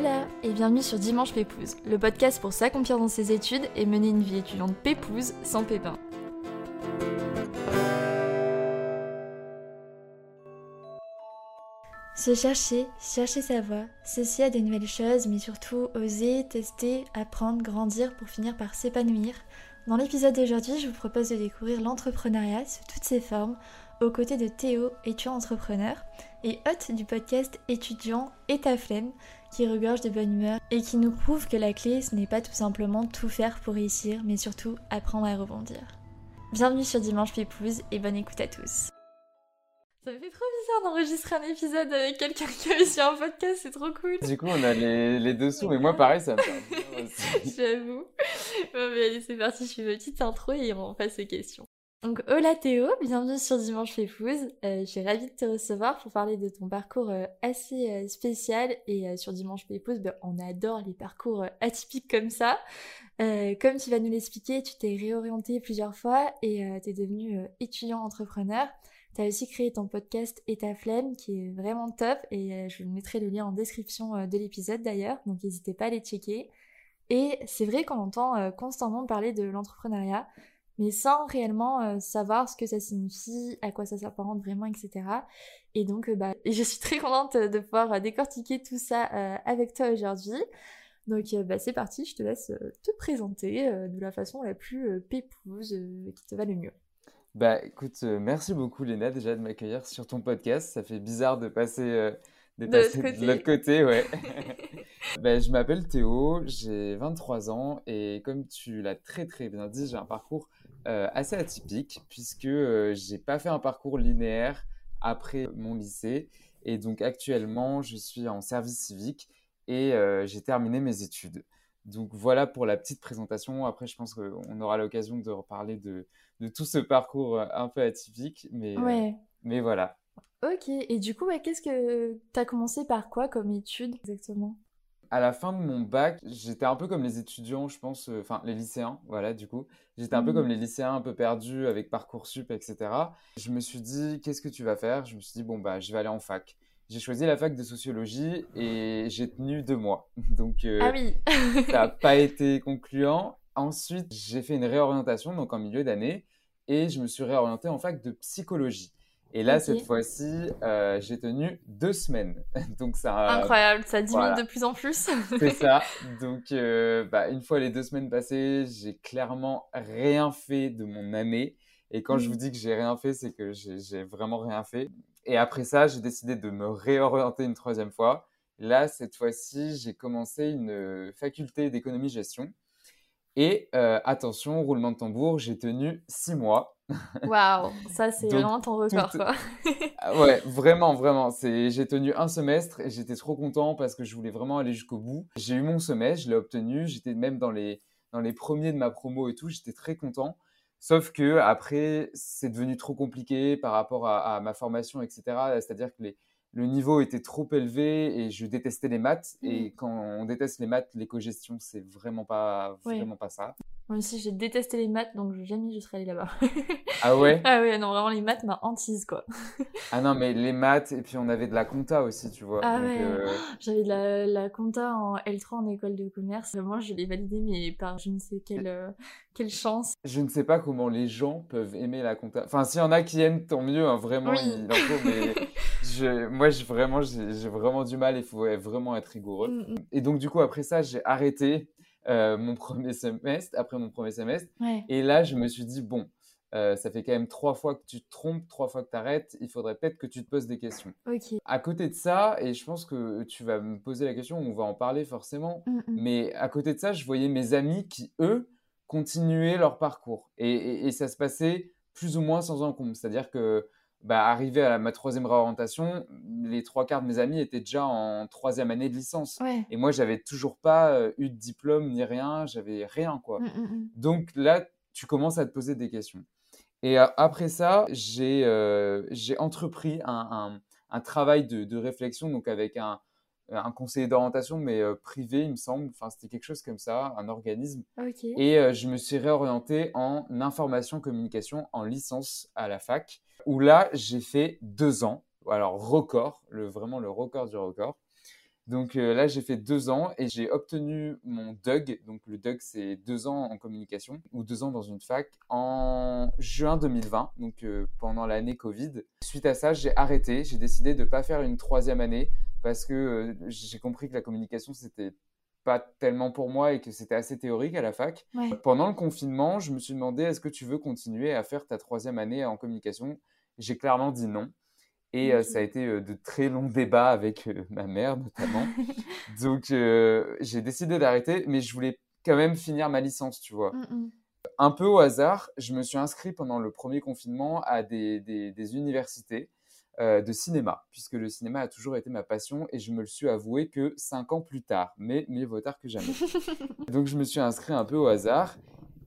Hola et bienvenue sur Dimanche Pépouze, le podcast pour s'accomplir dans ses études et mener une vie étudiante pépouze sans pépin. Se chercher, chercher sa voie, ceci à des nouvelles choses, mais surtout oser, tester, apprendre, grandir pour finir par s'épanouir. Dans l'épisode d'aujourd'hui, je vous propose de découvrir l'entrepreneuriat sous toutes ses formes, aux côtés de Théo, étudiant entrepreneur, et hôte du podcast étudiant et ta flemme, qui regorge de bonne humeur et qui nous prouve que la clé, ce n'est pas tout simplement tout faire pour réussir, mais surtout apprendre à rebondir. Bienvenue sur Dimanche Pépouze et bonne écoute à tous. Ça me fait trop bizarre d'enregistrer un épisode avec quelqu'un qui est sur un podcast, c'est trop cool. Du coup, on a les, les dessous, mais moi, pareil, ça me fait. J'avoue. Bon, mais allez, c'est parti, je fais ma petite intro et on passe aux questions. Donc, hola Théo, bienvenue sur Dimanche Féfouze. Euh, je suis ravie de te recevoir pour parler de ton parcours euh, assez euh, spécial. Et euh, sur Dimanche Féfouze, ben, on adore les parcours atypiques comme ça. Comme tu vas nous l'expliquer, tu t'es réorienté plusieurs fois et tu es devenu étudiant entrepreneur. Tu as aussi créé ton podcast Et flemme qui est vraiment top et je mettrai le lien en description de l'épisode d'ailleurs, donc n'hésitez pas à les checker. Et c'est vrai qu'on entend constamment parler de l'entrepreneuriat, mais sans réellement euh, savoir ce que ça signifie, à quoi ça s'apparente vraiment, etc. Et donc, euh, bah, je suis très contente de pouvoir euh, décortiquer tout ça avec toi aujourd'hui. Donc, bah, c'est parti, je te laisse te présenter de la façon la plus pépouse qui te va le mieux. Bah, écoute, merci beaucoup, Léna, déjà de m'accueillir sur ton podcast. Ça fait bizarre de passer, de l'autre côté. ouais. Bah, je m'appelle Théo, j'ai 23 ans et comme tu l'as très très bien dit, j'ai un parcours assez atypique puisque euh, j'ai pas fait un parcours linéaire après mon lycée et donc actuellement je suis en service civique et euh, j'ai terminé mes études. Donc voilà pour la petite présentation. Après, je pense qu'on aura l'occasion de reparler de, de tout ce parcours euh, un peu atypique, mais, euh, Ouais. mais voilà. Ok, et du coup, ouais, qu'est-ce que t'as commencé par quoi comme étude exactement? À la fin de mon bac, j'étais un peu comme les étudiants, je pense, euh, enfin les lycéens, voilà, du coup. J'étais un peu comme Mhm. les lycéens un peu perdus avec Parcoursup, etc. Je me suis dit, qu'est-ce que tu vas faire? Je me suis dit, bon, bah, je vais aller en fac. J'ai choisi la fac de sociologie et j'ai tenu deux mois. Donc, euh, Ah oui. ça n'a pas été concluant. Ensuite, j'ai fait une réorientation, donc en milieu d'année, et je me suis réorienté en fac de psychologie. Et là, cette fois-ci, euh, j'ai tenu deux semaines. Donc, ça, Incroyable, ça diminue voilà. de plus en plus. C'est ça. Donc, euh, bah, une fois les deux semaines passées, j'ai clairement rien fait de mon année. Et quand je vous Mhm. dis que j'ai rien fait, c'est que j'ai vraiment rien fait. Et après ça, j'ai décidé de me réorienter une troisième fois. Là, cette fois-ci, j'ai commencé une euh, faculté d'économie-gestion. Et euh, attention, roulement de tambour, j'ai tenu six mois. Waouh, ça c'est vraiment ton record tout- quoi. Ah Ouais, vraiment, vraiment. J'ai tenu un semestre et j'étais trop content parce que je voulais vraiment aller jusqu'au bout. J'ai eu mon semestre, je l'ai obtenu. J'étais même dans les, dans les premiers de ma promo et tout. J'étais très content. Sauf que après, c'est devenu trop compliqué par rapport à, à ma formation, etc. C'est-à-dire que les, le niveau était trop élevé et je détestais les maths. Et Mhm. quand on déteste les maths, l'éco-gestion, c'est vraiment pas, vraiment pas ça. Moi aussi j'ai détesté les maths donc jamais je serais allée là-bas. Ah ouais? Ah ouais, non, vraiment les maths m'a hantise quoi. Ah non, mais les maths, et puis on avait de la compta aussi, tu vois. Ah Donc, ouais, euh, j'avais de la, la compta en L3 en école de commerce. Moi je l'ai validé mais par je ne sais quelle, euh, quelle chance. Je ne sais pas comment les gens peuvent aimer la compta. Enfin, s'il y en a qui aiment, tant mieux, hein, vraiment, Oui. mais je, moi, je, vraiment, j'ai vraiment du mal, il faut vraiment être rigoureux. Mm, mm. Et donc, du coup, après ça, j'ai arrêté euh, mon premier semestre, après mon premier semestre, Ouais. et là, je me suis dit, bon, euh, ça fait quand même trois fois que tu te trompes, trois fois que tu arrêtes, il faudrait peut-être que tu te poses des questions. Ok. À côté de ça, et je pense que tu vas me poser la question, on va en parler forcément, Mm, mm. mais à côté de ça, je voyais mes amis qui, eux, continuaient leur parcours. Et, et- et ça se passait plus ou moins sans encombre. C'est-à-dire que, bah, arrivé à ma troisième réorientation, les trois quarts de mes amis étaient déjà en troisième année de licence. Ouais. Et moi, j'avais toujours pas euh, eu de diplôme ni rien, j'avais rien, quoi. Mm, mm, mm. Donc là, tu commences à te poser des questions. Et euh, après ça, j'ai euh, j'ai entrepris un, un- un travail de, de réflexion, donc avec un, un conseiller d'orientation, mais euh, privé, il me semble. Enfin, c'était quelque chose comme ça, un organisme. Et euh, je me suis réorienté en information communication en licence à la fac, où là, j'ai fait deux ans. Alors, record, vraiment le record du record. Donc euh, là, j'ai fait deux ans et j'ai obtenu mon DUG. Donc le DUG, c'est deux ans en communication ou deux ans dans une fac en juin 2020, donc euh, pendant l'année Covid. Suite à ça, j'ai arrêté. J'ai décidé de ne pas faire une troisième année parce que euh, j'ai compris que la communication, c'était pas tellement pour moi et que c'était assez théorique à la fac. Pendant le confinement, je me suis demandé est-ce que tu veux continuer à faire ta troisième année en communication? J'ai clairement dit non. Et euh, ça a été euh, de très longs débats avec euh, ma mère notamment. Donc j'ai décidé d'arrêter, mais je voulais quand même finir ma licence, tu vois. Mmh, mmh. Un peu au hasard, je me suis inscrit pendant le premier confinement à des, des, universités de cinéma, puisque le cinéma a toujours été ma passion et je me le suis avoué que cinq ans plus tard, mais mieux vaut tard que jamais. Donc je me suis inscrit un peu au hasard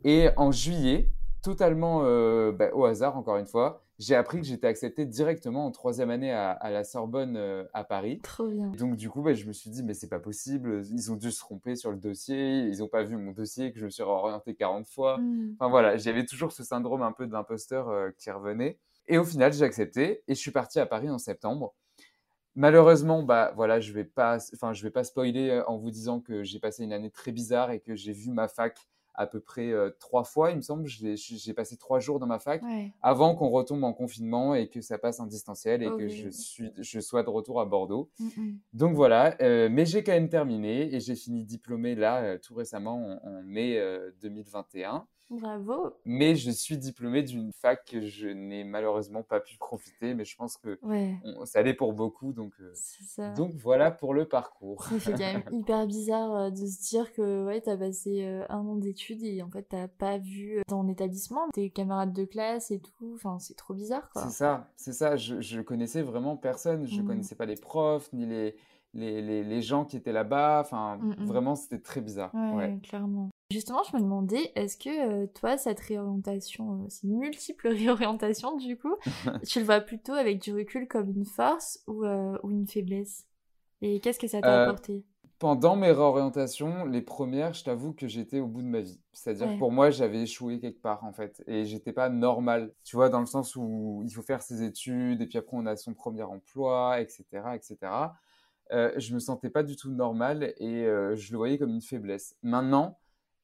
et en juillet, totalement bah, au hasard encore une fois, j'ai appris que j'étais accepté directement en troisième année à, la Sorbonne euh, à Paris. Trop bien. Donc du coup, bah, je me suis dit, mais c'est pas possible, ils ont dû se tromper sur le dossier, ils n'ont pas vu mon dossier, que je me suis orienté 40 fois. Hmm. Enfin voilà, j'avais toujours ce syndrome un peu d'imposteur euh, qui revenait. Et au final, j'ai accepté et je suis parti à Paris en septembre. Malheureusement, bah voilà, je vais pas, enfin je vais pas spoiler euh, en vous disant que j'ai passé une année très bizarre et que j'ai vu ma fac à peu près euh, trois fois, il me semble. J'ai passé trois jours dans ma fac avant qu'on retombe en confinement et que ça passe en distanciel et que je, suis, je sois de retour à Bordeaux. Mm, mm. Donc voilà, euh, mais j'ai quand même terminé et j'ai fini diplômé là euh, tout récemment en, en mai 2021. Bravo. Mais je suis diplômé d'une fac que je n'ai malheureusement pas pu profiter, mais je pense que ça allait pour beaucoup. Donc, euh, donc voilà pour le parcours. C'est quand même hyper bizarre euh, de se dire que ouais, tu as passé euh, un an d'études et en fait, tu pas vu ton établissement tes camarades de classe et tout. Enfin, c'est trop bizarre. C'est ça, c'est ça. Je, je connaissais vraiment personne. Je ne mmh. connaissais pas les profs ni les, les, les, les gens qui étaient là-bas. Enfin, mmh, mmh. vraiment, c'était très bizarre. Ouais, clairement. Justement, je me demandais, est-ce que euh, toi, cette réorientation, euh, ces multiples réorientations, du coup, tu le vois plutôt avec du recul comme une force ou, euh, ou une faiblesse? Et qu'est-ce que ça t'a apporté? Pendant mes réorientations, les premières, je t'avoue que j'étais au bout de ma vie. C'est-à-dire que pour moi, j'avais échoué quelque part, en fait. Et j'étais pas normal. Tu vois, dans le sens où il faut faire ses études, et puis après, on a son premier emploi, etc., etc. je me sentais pas du tout normal et je le voyais comme une faiblesse. Maintenant,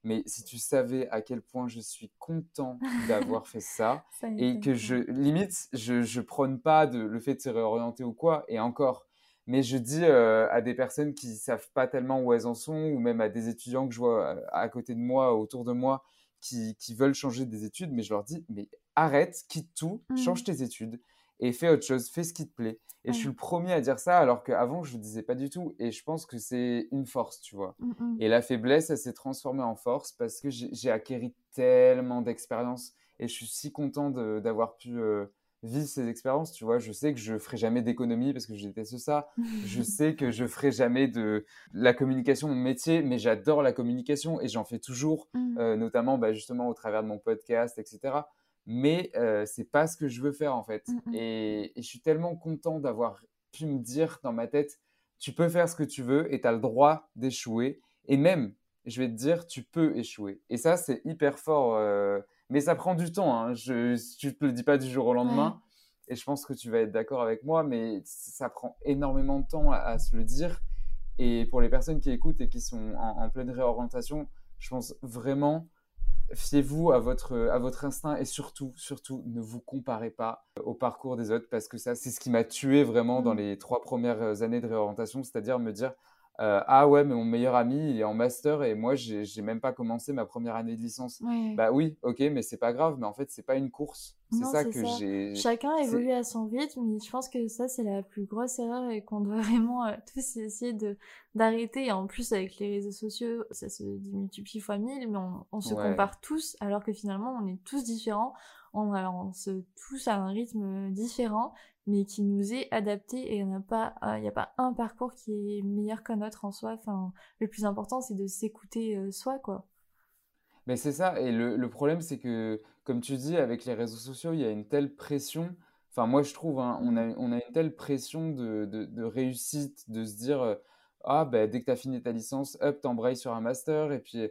mais si tu savais à quel point je suis content d'avoir fait ça, et que je, limite, je, je prône pas de, le fait de se réorienter ou quoi, et encore, mais je dis euh, à des personnes qui savent pas tellement où elles en sont, ou même à des étudiants que je vois euh, à côté de moi, autour de moi, qui, qui veulent changer des études, mais je leur dis, mais arrête, quitte tout, mmh. change tes études et fais autre chose, fais ce qui te plaît. Et je suis le premier à dire ça, alors qu'avant, je ne le disais pas du tout. Et je pense que c'est une force, tu vois. Mmh, mmh. Et la faiblesse, elle s'est transformée en force parce que j'ai acquéri tellement d'expérience. Et je suis si content d'avoir pu euh, vivre ces expériences, tu vois. Je sais que je ferai jamais d'économie parce que je déteste ça. je sais que je ferai jamais de la communication mon métier, mais j'adore la communication et j'en fais toujours, mmh. euh, notamment bah, justement au travers de mon podcast, etc mais euh, c'est pas ce que je veux faire en fait. Mmh, mmh. Et, je suis tellement content d'avoir pu me dire dans ma tête, tu peux faire ce que tu veux et tu as le droit d'échouer. Et même, je vais te dire, tu peux échouer. Et ça, c'est hyper fort. Euh, mais ça prend du temps. Hein. Je, ne te le dis pas du jour au lendemain. Et je pense que tu vas être d'accord avec moi, mais ça prend énormément de temps à, se le dire. Et pour les personnes qui écoutent et qui sont en, en pleine réorientation, je pense vraiment fiez-vous à votre, à votre instinct et surtout, surtout, ne vous comparez pas au parcours des autres parce que ça, c'est ce qui m'a tué vraiment dans mmh. les trois premières années de réorientation, c'est-à-dire me dire euh, ah ouais, mais mon meilleur ami, il est en master et moi, j'ai même pas commencé ma première année de licence. Bah oui, ok, mais c'est pas grave, mais en fait, c'est pas une course. C'est ça que j'ai. Chacun évolue à son rythme, mais je pense que ça, c'est la plus grosse erreur et qu'on doit vraiment euh, tous essayer de d'arrêter. Et en plus, avec les réseaux sociaux, ça se multiplie fois mille, mais on, on se compare tous, alors que finalement, on est tous différents. On, on se tous à un rythme différent mais qui nous est adapté et il n'y a, pas, euh, a pas un parcours qui est meilleur qu'un autre en soi. Enfin, le plus important, c'est de s'écouter euh, soi, quoi. Mais c'est ça, et le, le problème, c'est que, comme tu dis, avec les réseaux sociaux, il y a une telle pression. Enfin, moi, je trouve, hein, on, a, on a une telle pression de, de, de réussite, de se dire, euh, ah, ben, dès que tu as fini ta licence, hop, t'embrayes sur un master, et puis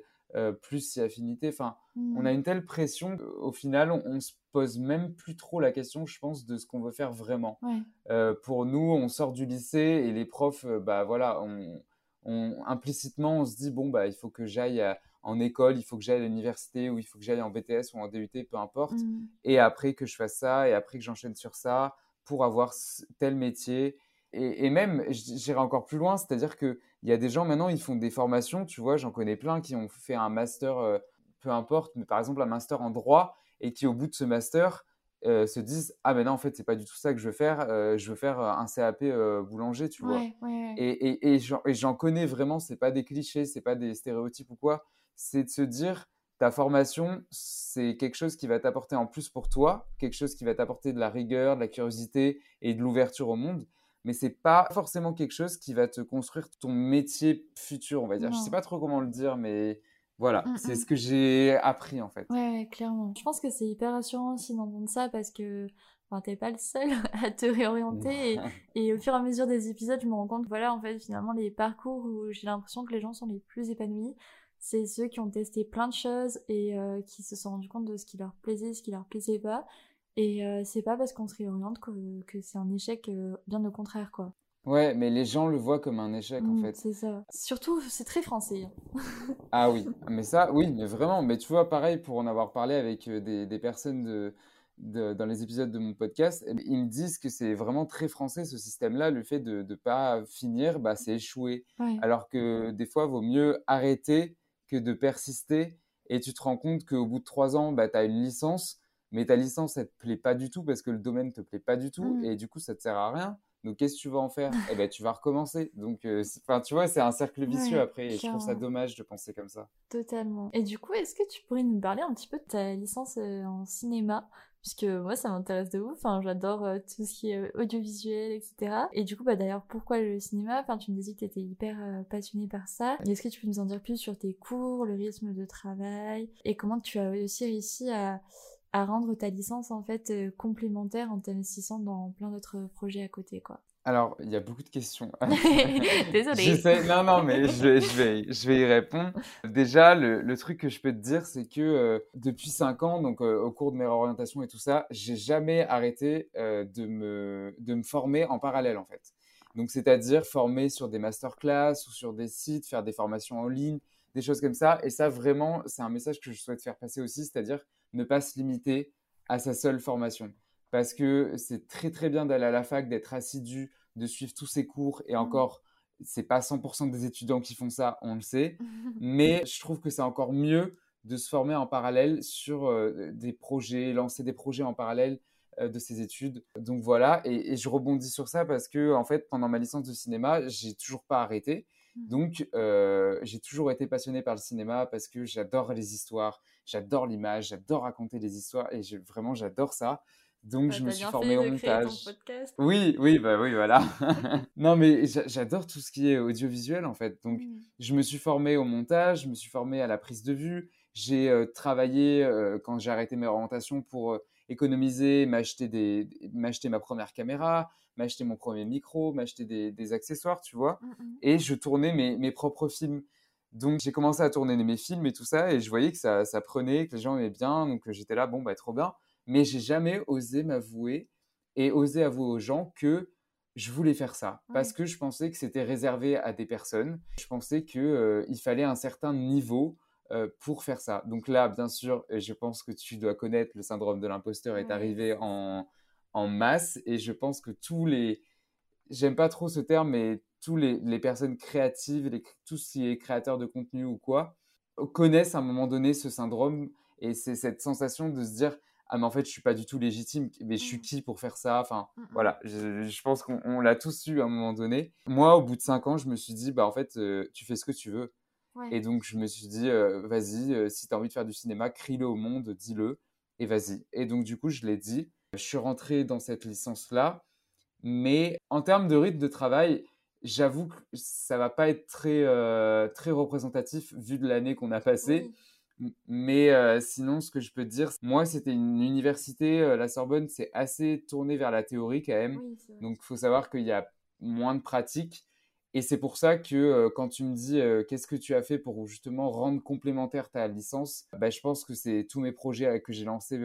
plus si affinité. Enfin, on Mmh. a une telle pression qu'au final, on, on se pose même plus trop la question, je pense, de ce qu'on veut faire vraiment. Ouais. Euh, pour nous, on sort du lycée et les profs, euh, bah voilà, on, on- implicitement, on se dit bon bah il faut que j'aille à- en école, il faut que j'aille à l'université ou il faut que j'aille en BTS ou en DUT, peu importe. Mmh. Et après que je fasse ça et après que j'enchaîne sur ça pour avoir tel métier. Et, et même, j'irai encore plus loin, c'est-à-dire que il y a des gens maintenant, ils font des formations, tu vois, j'en connais plein qui ont fait un master, euh, peu importe, mais par exemple un master en droit et qui au bout de ce master euh, se disent ah ben non en fait c'est pas du tout ça que je veux faire, euh, je veux faire euh, un CAP euh, boulanger, tu vois. Ouais, ouais, ouais. Et, et, et j'en connais vraiment, c'est pas des clichés, c'est pas des stéréotypes ou quoi, c'est de se dire ta formation, c'est quelque chose qui va t'apporter en plus pour toi, quelque chose qui va t'apporter de la rigueur, de la curiosité et de l'ouverture au monde, mais c'est pas forcément quelque chose qui va te construire ton métier futur, on va dire. Je sais pas trop comment le dire, mais voilà, Mmh, c'est mmh. ce que j'ai appris en fait. Ouais, ouais, clairement. Je pense que c'est hyper rassurant aussi d'entendre ça parce que enfin, t'es pas le seul à te réorienter. Et, et au fur et à mesure des épisodes, je me rends compte que voilà, en fait, finalement, les parcours où j'ai l'impression que les gens sont les plus épanouis, c'est ceux qui ont testé plein de choses et euh, qui se sont rendus compte de ce qui leur plaisait, ce qui leur plaisait pas. Et euh, c'est pas parce qu'on se réoriente que, que c'est un échec, euh, bien au contraire, quoi. Ouais, mais les gens le voient comme un échec en Mm, fait. c'est ça. Surtout, c'est très français. hein. Ah oui, mais ça, oui, mais vraiment. Mais tu vois, pareil, pour en avoir parlé avec euh, des, des personnes de, de- dans les épisodes de mon podcast, eh bien, ils me disent que c'est vraiment très français ce système-là, le fait de ne pas finir, bah, c'est échouer. Ouais. Alors que des fois, vaut mieux arrêter que de persister. Et tu te rends compte qu'au bout de trois ans, bah, tu as une licence, mais ta licence, elle te plaît pas du tout parce que le domaine te plaît pas du tout. Mm. Et du coup, ça te sert à rien. Donc, qu'est-ce que tu vas en faire? Eh ben, tu vas recommencer. Donc, euh, tu vois, c'est un cercle vicieux Ouais, après. Et je trouve ça dommage de penser comme ça. Totalement. Et du coup, est-ce que tu pourrais nous parler un petit peu de ta licence euh, en cinéma? Puisque moi, ça m'intéresse de ouf. Enfin, j'adore euh, tout ce qui est audiovisuel, etc. Et du coup, bah d'ailleurs, pourquoi le cinéma? Enfin, tu me disais que tu étais hyper euh, passionnée par ça. Est-ce que tu peux nous en dire plus sur tes cours, le rythme de travail, et comment tu as aussi réussi à, à rendre ta licence en fait euh, complémentaire en t'investissant dans plein d'autres projets à côté, quoi. Alors, il y a beaucoup de questions. Désolée. Non, non, mais je vais, je vais, je vais y répondre. Déjà, le, le truc que je peux te dire, c'est que euh, depuis 5 ans, donc euh, au cours de mes réorientations et tout ça, j'ai jamais arrêté euh, de me, de me former en parallèle, en fait. Donc, c'est-à-dire former sur des masterclass ou sur des sites, faire des formations en ligne, des choses comme ça. Et ça, vraiment, c'est un message que je souhaite faire passer aussi, c'est-à-dire ne pas se limiter à sa seule formation. Parce que c'est très, très bien d'aller à la fac, d'être assidu, de suivre tous ses cours. Et Mm. encore, c'est pas 100% des étudiants qui font ça, on le sait. Mais je trouve que c'est encore mieux de se former en parallèle sur euh, des projets, lancer des projets en parallèle euh, de ses études. Donc voilà, et, et je rebondis sur ça parce que en fait, pendant ma licence de cinéma, j'ai toujours pas arrêté. Mhm. Donc euh, j'ai toujours été passionné par le cinéma parce que j'adore les histoires, j'adore l'image, j'adore raconter les histoires et vraiment j'adore ça. Donc Bah, je me suis formé au montage. podcast. Oui, oui, bah oui, voilà. non, mais j'a- j'adore tout ce qui est audiovisuel en fait. Donc Mm. je me suis formé au montage, je me suis formé à la prise de vue. J'ai euh, travaillé euh, quand j'ai arrêté mes orientations pour euh, économiser, m'acheter des, m'acheter ma première caméra, m'acheter mon premier micro, m'acheter des, des accessoires, tu vois. Mm, mm. Et je tournais mes, mes propres films. Donc j'ai commencé à tourner mes films et tout ça, et je voyais que ça, ça prenait, que les gens aimaient bien, donc euh, j'étais là, bon, bah trop bien. Mais j'ai jamais osé m'avouer et osé avouer aux gens que je voulais faire ça parce que je pensais que c'était réservé à des personnes. Je pensais que euh, il fallait un certain niveau euh, pour faire ça. Donc là, bien sûr, je pense que tu dois connaître le syndrome de l'imposteur est Ouais. arrivé en, en masse et je pense que tous les j'aime pas trop ce terme mais tous les, les personnes créatives, les, tous ces créateurs de contenu ou quoi connaissent à un moment donné ce syndrome et c'est cette sensation de se dire ah mais en fait je suis pas du tout légitime mais je suis Mm. qui pour faire ça? Enfin Mm, mm. voilà je, je pense qu'on on l'a tous eu à un moment donné moi au bout de cinq ans je me suis dit bah en fait euh, tu fais ce que tu veux Ouais. et donc je me suis dit euh, vas-y euh, si tu as envie de faire du cinéma crie-le au monde dis-le et vas-y et donc du coup je l'ai dit je suis rentré dans cette licence là mais en termes de rythme de travail j'avoue que ça va pas être très euh, très représentatif vu de l'année qu'on a passée Oui. Mais euh, sinon, ce que je peux te dire, moi, c'était une université, euh, la Sorbonne, c'est assez tourné vers la théorie quand même. Oui. Donc, il faut savoir qu'il y a moins de pratique. Et c'est pour ça que quand tu me dis qu'est-ce que tu as fait pour justement rendre complémentaire ta licence, bah, je pense que c'est tous mes projets que j'ai lancés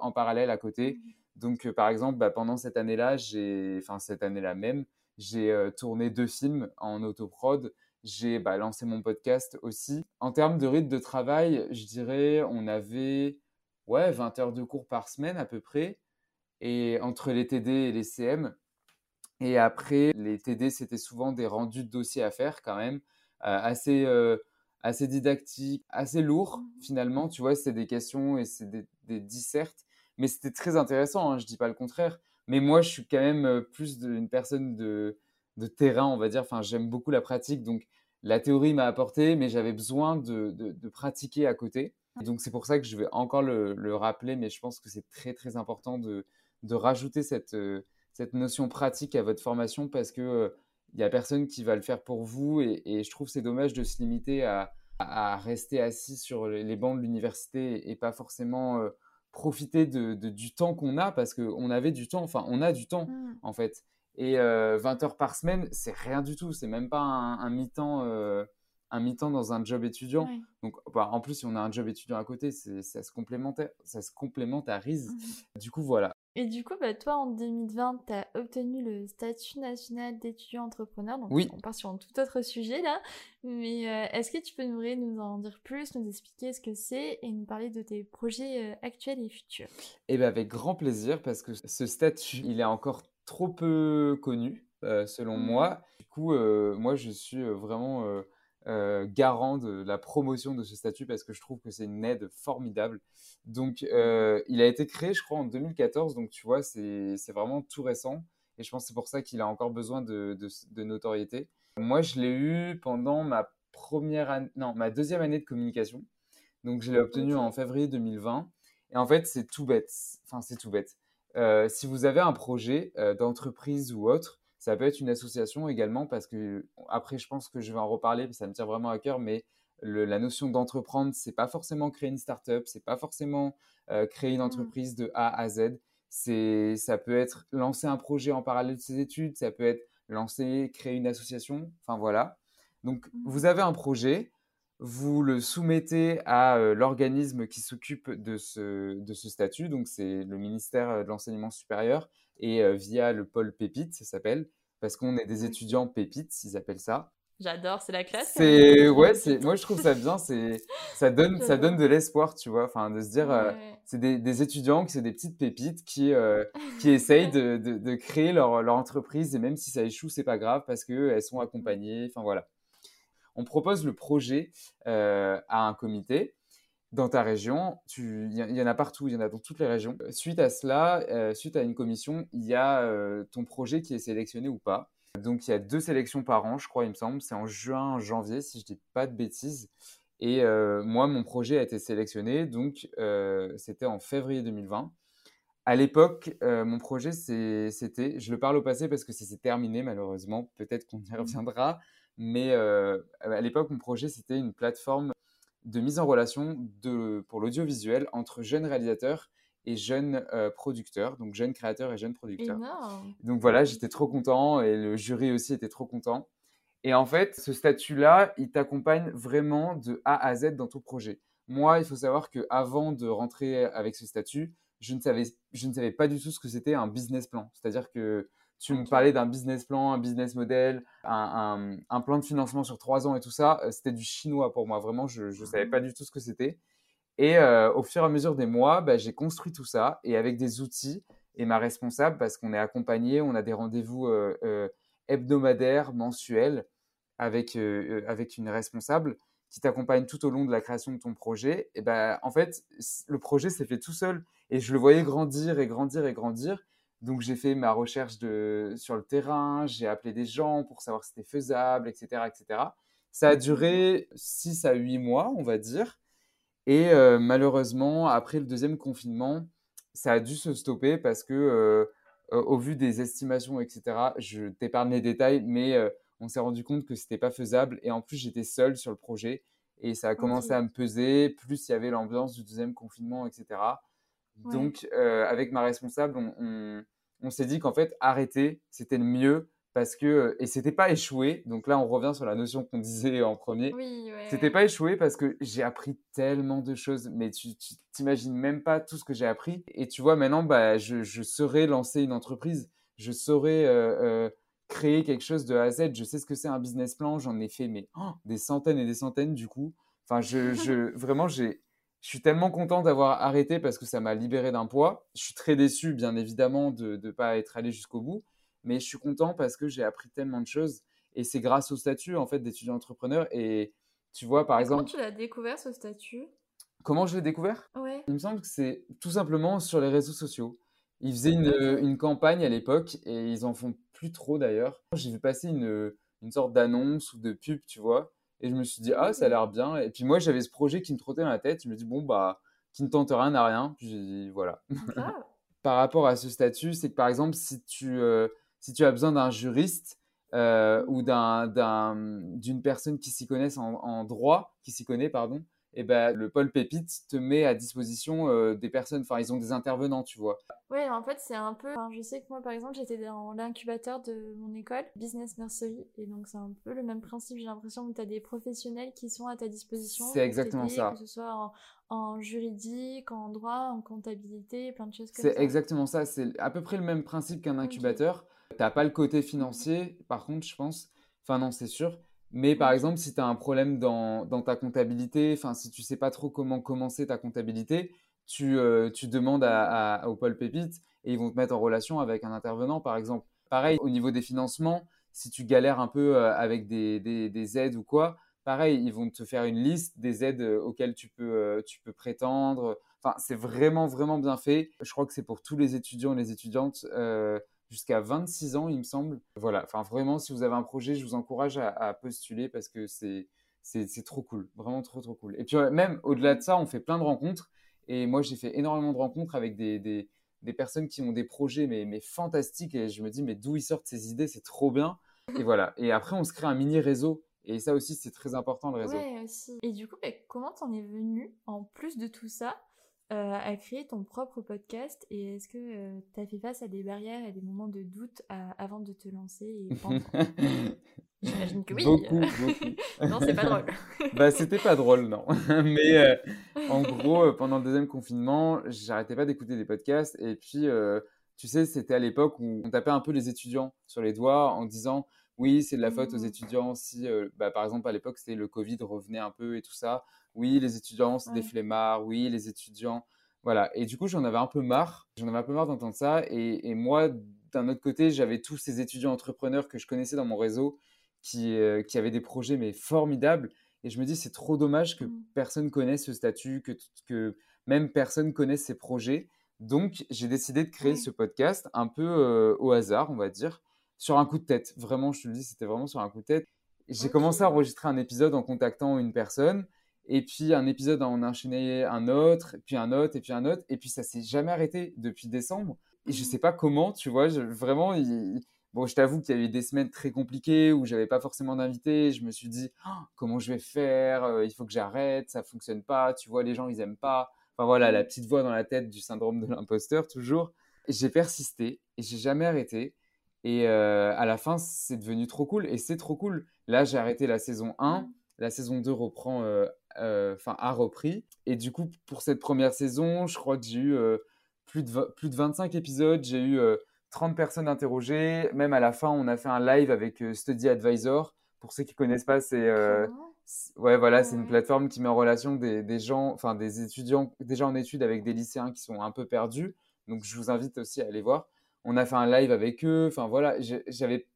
en parallèle à côté. Mmh. Donc, par exemple, bah, pendant cette année-là, j'ai, enfin cette année-là même, j'ai tourné deux films en autoprod. J'ai bah, lancé mon podcast aussi. En termes de rythme de travail, je dirais on avait ouais, 20 heures de cours par semaine à peu près. Et entre les TD et les CM. Et après, les TD, c'était souvent des rendus de dossiers à faire quand même, assez, assez didactiques, assez lourds mmh finalement. Tu vois, c'était des questions et c'est des, des dissertes. Mais c'était très intéressant, hein, je dis pas le contraire. Mais moi, je suis quand même plus une personne de, de terrain, on va dire. Enfin, j'aime beaucoup la pratique. Donc, la théorie m'a apporté, mais j'avais besoin de, de, pratiquer à côté. donc, c'est pour ça que je vais encore le, le rappeler, mais je pense que c'est très, très important de, rajouter cette, cette notion pratique à votre formation parce que il n'y a personne qui va le faire pour vous. Et, et je trouve c'est dommage de se limiter à, à, rester assis sur les bancs de l'université et pas forcément profiter de, du temps qu'on a parce qu'on avait du temps, enfin on a du temps mmh. en fait. Et 20 euh, heures par semaine, c'est rien du tout, c'est même pas un, mi-temps euh, un mi-temps dans un job étudiant. Donc bah, en plus si on a un job étudiant à côté, ça se complémentaire, ça se complémentarise. Mmh. Du coup voilà. Et du coup, bah, toi, en 2020, tu as obtenu le statut national d'étudiant entrepreneur. Donc, oui. on part sur un tout autre sujet là. Mais euh, est-ce que tu peux nous, nous en dire plus, nous expliquer ce que c'est et nous parler de tes projets euh, actuels et futurs? Eh bien, avec grand plaisir, parce que ce statut, il est encore trop peu connu, euh, selon mmh. moi. Du coup, moi, je suis vraiment euh, garant de la promotion de ce statut parce que je trouve que c'est une aide formidable. Donc, euh, il a été créé, je crois, en 2014. Donc, tu vois, c'est vraiment tout récent. Et je pense que c'est pour ça qu'il a encore besoin de, de, notoriété. Moi, je l'ai eu pendant ma première non, ma deuxième année de communication. Donc, je l'ai obtenu en février 2020. Et en fait, c'est tout bête. Enfin, c'est tout bête. Euh, si vous avez un projet d'entreprise ou autre, ça peut être une association également parce que, après, je pense que je vais en reparler, ça me tient vraiment à cœur, mais la notion d'entreprendre, c'est pas forcément créer une start-up, c'est pas forcément euh, créer une mmh. entreprise de A à Z. C'est, ça peut être lancer un projet en parallèle de ses études, ça peut être lancer, créer une association. Enfin voilà. Donc, mmh. vous avez un projet, vous le soumettez à euh, l'organisme qui s'occupe de ce, de ce statut, donc c'est le ministère euh, de l'enseignement supérieur, et euh, via le pôle Pépite, ça s'appelle, parce qu'on est des étudiants pépites, ils appellent ça. J'adore, c'est la classe. C'est ouais, c'est moi je trouve ça bien, c'est ça donne ça donne de l'espoir, tu vois, enfin de se dire c'est des, des, étudiants qui c'est des petites pépites qui qui essayent de, de, de, créer leur, leur entreprise et même si ça échoue, c'est pas grave parce que elles sont accompagnées, enfin voilà. On propose le projet euh, à un comité dans ta région. Il y, en a partout, il y en a dans toutes les régions. Suite à cela, euh, suite à une commission, il y a euh, ton projet qui est sélectionné ou pas. Donc il y a deux sélections par an, je crois, il me semble. C'est en juin, janvier, si je dis pas de bêtises. Et moi, mon projet a été sélectionné, donc c'était en février 2020. À l'époque, mon projet, c'était, je le parle au passé parce que c'est terminé malheureusement, peut-être qu'on y reviendra, mais euh, à l'époque, mon projet, c'était une plateforme de mise en relation de, pour l'audiovisuel entre jeunes réalisateurs et jeunes euh, producteurs, donc jeunes créateurs et jeunes producteurs. Donc voilà, j'étais trop content et le jury aussi était trop content. Et en fait, ce statut-là, il t'accompagne vraiment de A à Z dans ton projet. Moi, il faut savoir que avant de rentrer avec ce statut, je ne savais, je ne savais pas du tout ce que c'était un business plan. C'est-à-dire que tu me parlais d'un business plan, un business model, un, plan de financement sur trois ans et tout ça. Euh, c'était du chinois pour moi. Vraiment, je ne savais pas ah. du tout ce que c'était. Et euh, au fur et à mesure des mois, bah, j'ai construit tout ça et avec des outils et ma responsable, parce qu'on est accompagné, on a des rendez-vous euh, hebdomadaires, mensuels avec, avec une responsable qui t'accompagne tout au long de la création de ton projet. Et ben, en fait, le projet s'est fait tout seul et je le voyais grandir et grandir et grandir. Donc j'ai fait ma recherche de, sur le terrain, j'ai appelé des gens pour savoir si c'était faisable, etc., etc. Ça a duré 6 à 8 mois, on va dire. Et euh, malheureusement, après le deuxième confinement, ça a dû se stopper parce que, euh, au vu des estimations, etc., je t'épargne les détails, mais euh, on s'est rendu compte que c'était pas faisable. Et en plus, j'étais seul sur le projet et ça a commencé à me peser. Plus il y avait l'ambiance du deuxième confinement, etc. Donc, avec ma responsable, on, on s'est dit qu'en fait, arrêter, c'était le mieux parce que et c'était pas échoué. Donc là, on revient sur la notion qu'on disait en premier. Oui, ouais, C'était pas échoué parce que j'ai appris tellement de choses, mais tu t'imagines même pas tout ce que j'ai appris. Et tu vois, maintenant, bah, je, je saurais lancer une entreprise, je saurais euh, euh, créer quelque chose de A à Z. Je sais ce que c'est un business plan, j'en ai fait mais oh, des centaines et des centaines du coup. Enfin, je, je vraiment, j'ai, je suis tellement content d'avoir arrêté parce que ça m'a libéré d'un poids. Je suis très déçu, bien évidemment, de ne pas être allé jusqu'au bout. Mais je suis content parce que j'ai appris tellement de choses. Et c'est grâce au statut en fait d'étudiant entrepreneur. Et tu vois par exemple comment tu l'as découvert ce statut? Comment je l'ai découvert? Ouais. il me semble que c'est tout simplement sur les réseaux sociaux. Ils faisaient une, une campagne à l'époque et ils en font plus trop d'ailleurs. J'ai vu passer une, une sorte d'annonce ou de pub tu vois et je me suis dit ah ça a l'air bien. Et puis moi j'avais ce projet qui me trottait dans la tête. Je me dis bon bah qui ne tente rien n'a rien. Puis j'ai dit voilà. Par rapport à ce statut c'est que par exemple si tu euh, si tu as besoin d'un juriste euh, ou d'une personne qui s'y connaisse en, droit, qui s'y connaît, pardon, eh ben, le pôle Pépite te met à disposition euh, des personnes, enfin ils ont des intervenants, tu vois. Ouais, en fait c'est un peu, je sais que moi par exemple j'étais dans l'incubateur de mon école, Business Nursery, et donc c'est un peu le même principe, j'ai l'impression que tu as des professionnels qui sont à ta disposition. C'est exactement ça. Que ce soit en, juridique, en droit, en comptabilité, plein de choses comme ça. C'est exactement ça, c'est à peu près le même principe qu'un incubateur. T'as pas le côté financier, par contre, je pense. Enfin, non, c'est sûr. Mais par exemple, si tu as un problème dans, dans ta comptabilité, enfin, si tu sais pas trop comment commencer ta comptabilité, tu, euh, tu demandes à, à, au pôle pépite et ils vont te mettre en relation avec un intervenant, par exemple. Pareil, au niveau des financements, si tu galères un peu euh, avec des, des, des, aides ou quoi, pareil, ils vont te faire une liste des aides euh, auxquelles tu peux, tu peux prétendre. Enfin, c'est vraiment, vraiment bien fait. Je crois que c'est pour tous les étudiants et les étudiantes jusqu'à 26 ans, il me semble. Voilà, enfin vraiment, si vous avez un projet, je vous encourage à, postuler parce que c'est c'est trop cool, vraiment trop trop cool. Et puis même au-delà de ça, on fait plein de rencontres. Et moi, j'ai fait énormément de rencontres avec des, des, personnes qui ont des projets mais, mais fantastiques. Et je me dis, mais d'où ils sortent ces idées? C'est trop bien. Et voilà. Et après, on se crée un mini réseau. Et ça aussi, c'est très important le réseau. Ouais, aussi. Et du coup, comment t'en es venu, en plus de tout ça, à créer ton propre podcast et est-ce que euh, tu as fait face à des barrières et des moments de doute avant de te lancer et J'imagine que oui. Beaucoup, beaucoup. non, c'est pas drôle. bah, c'était pas drôle, non. Mais euh, en gros, pendant le deuxième confinement, j'arrêtais pas d'écouter des podcasts et puis, tu sais, c'était à l'époque où on tapait un peu les étudiants sur les doigts en disant oui, c'est de la faute aux mmh. étudiants si, bah, par exemple, à l'époque, c'était le Covid revenait un peu et tout ça oui, les étudiants, c'est des flemmards, oui, les étudiants. Voilà. Et du coup, j'en avais un peu marre. J'en avais un peu marre d'entendre ça. Et, moi, d'un autre côté, j'avais tous ces étudiants entrepreneurs que je connaissais dans mon réseau qui, euh, qui avaient des projets mais formidables. Et je me dis, c'est trop dommage que mmh. personne connaisse ce statut, que, que même personne connaisse ces projets. Donc, j'ai décidé de créer ce podcast un peu euh, au hasard, on va dire, sur un coup de tête. Vraiment, je te le dis, c'était vraiment sur un coup de tête. J'ai commencé à enregistrer un épisode en contactant une personne. Et puis un épisode, on a enchaîné un autre, puis un autre, et puis un autre. Et puis ça s'est jamais arrêté depuis décembre. Et je sais pas comment, tu vois, vraiment, bon, je t'avoue qu'il y a eu des semaines très compliquées où j'avais pas forcément d'invités. Je me suis dit, oh, comment je vais faire euh, Il faut que j'arrête, ça fonctionne pas. Tu vois, les gens, ils aiment pas. Enfin voilà, la petite voix dans la tête du syndrome de l'imposteur, toujours. J'ai persisté et j'ai jamais arrêté. Et euh, à la fin, c'est devenu trop cool. Et c'est trop cool. Là, j'ai arrêté la saison 1. La saison 2 reprend euh, euh, enfin a repris. Et du coup, pour cette première saison, je crois que j'ai eu plus, de plus de 25 épisodes, j'ai eu 30 euh, personnes interrogées. Même à la fin, on a fait un live avec Study Advisor. Pour ceux qui connaissent pas, c'est ouais voilà, c'est une plateforme qui met en relation des, des gens, enfin des étudiants déjà en études avec des lycéens qui sont un peu perdus. Donc je vous invite aussi à aller voir. On a fait un live avec eux. Enfin voilà, j'avais